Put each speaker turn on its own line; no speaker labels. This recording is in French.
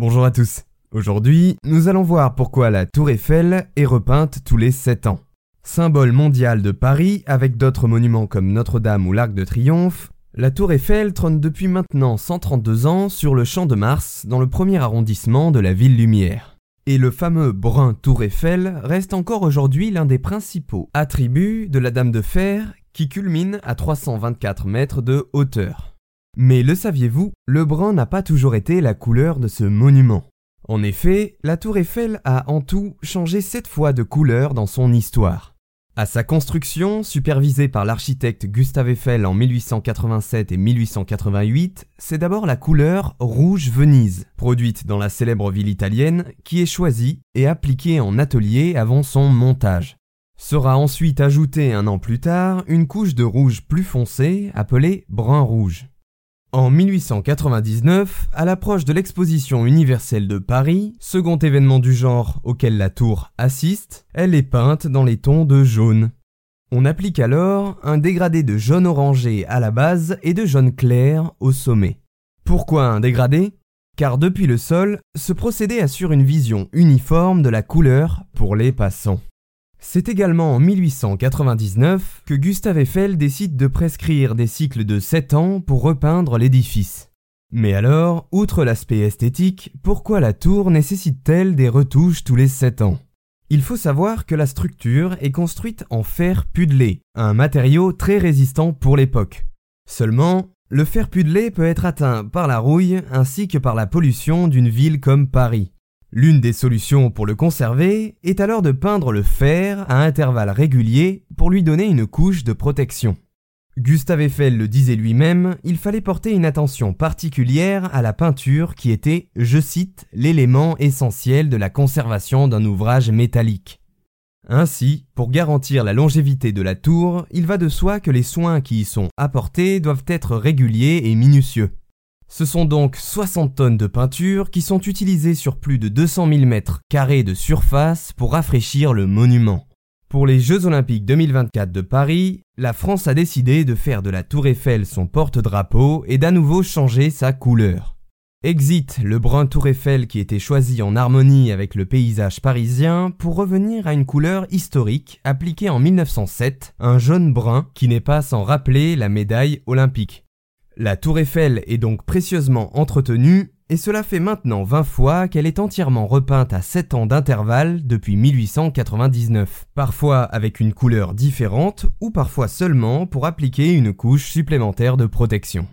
Bonjour à tous. Aujourd'hui, nous allons voir pourquoi la Tour Eiffel est repeinte tous les 7 ans. Symbole mondial de Paris avec d'autres monuments comme Notre-Dame ou l'Arc de Triomphe, la Tour Eiffel trône depuis maintenant 132 ans sur le Champ de Mars dans le premier arrondissement de la ville lumière. Et le fameux brun Tour Eiffel reste encore aujourd'hui l'un des principaux attributs de la Dame de Fer qui culmine à 324 mètres de hauteur. Mais le saviez-vous, le brun n'a pas toujours été la couleur de ce monument. En effet, la tour Eiffel a en tout changé sept fois de couleur dans son histoire. À sa construction, supervisée par l'architecte Gustave Eiffel en 1887 et 1888, c'est d'abord la couleur rouge Venise, produite dans la célèbre ville italienne, qui est choisie et appliquée en atelier avant son montage. Sera ensuite ajoutée un an plus tard une couche de rouge plus foncé appelée brun rouge. En 1899, à l'approche de l'exposition universelle de Paris, second événement du genre auquel la tour assiste, elle est peinte dans les tons de jaune. On applique alors un dégradé de jaune orangé à la base et de jaune clair au sommet. Pourquoi un dégradé? Car depuis le sol, ce procédé assure une vision uniforme de la couleur pour les passants. C'est également en 1899 que Gustave Eiffel décide de prescrire des cycles de 7 ans pour repeindre l'édifice. Mais alors, outre l'aspect esthétique, pourquoi la tour nécessite-t-elle des retouches tous les 7 ans? Il faut savoir que la structure est construite en fer pudelé, un matériau très résistant pour l'époque. Seulement, le fer pudelé peut être atteint par la rouille ainsi que par la pollution d'une ville comme Paris. L'une des solutions pour le conserver est alors de peindre le fer à intervalles réguliers pour lui donner une couche de protection. Gustave Eiffel le disait lui-même, il fallait porter une attention particulière à la peinture qui était, je cite, l'élément essentiel de la conservation d'un ouvrage métallique. Ainsi, pour garantir la longévité de la tour, il va de soi que les soins qui y sont apportés doivent être réguliers et minutieux. Ce sont donc 60 tonnes de peinture qui sont utilisées sur plus de 200 000 mètres carrés de surface pour rafraîchir le monument. Pour les Jeux Olympiques 2024 de Paris, la France a décidé de faire de la Tour Eiffel son porte-drapeau et d'à nouveau changer sa couleur. Exit le brun Tour Eiffel qui était choisi en harmonie avec le paysage parisien pour revenir à une couleur historique appliquée en 1907, un jaune brun qui n'est pas sans rappeler la médaille olympique. La tour Eiffel est donc précieusement entretenue et cela fait maintenant 20 fois qu'elle est entièrement repeinte à 7 ans d'intervalle depuis 1899, parfois avec une couleur différente ou parfois seulement pour appliquer une couche supplémentaire de protection.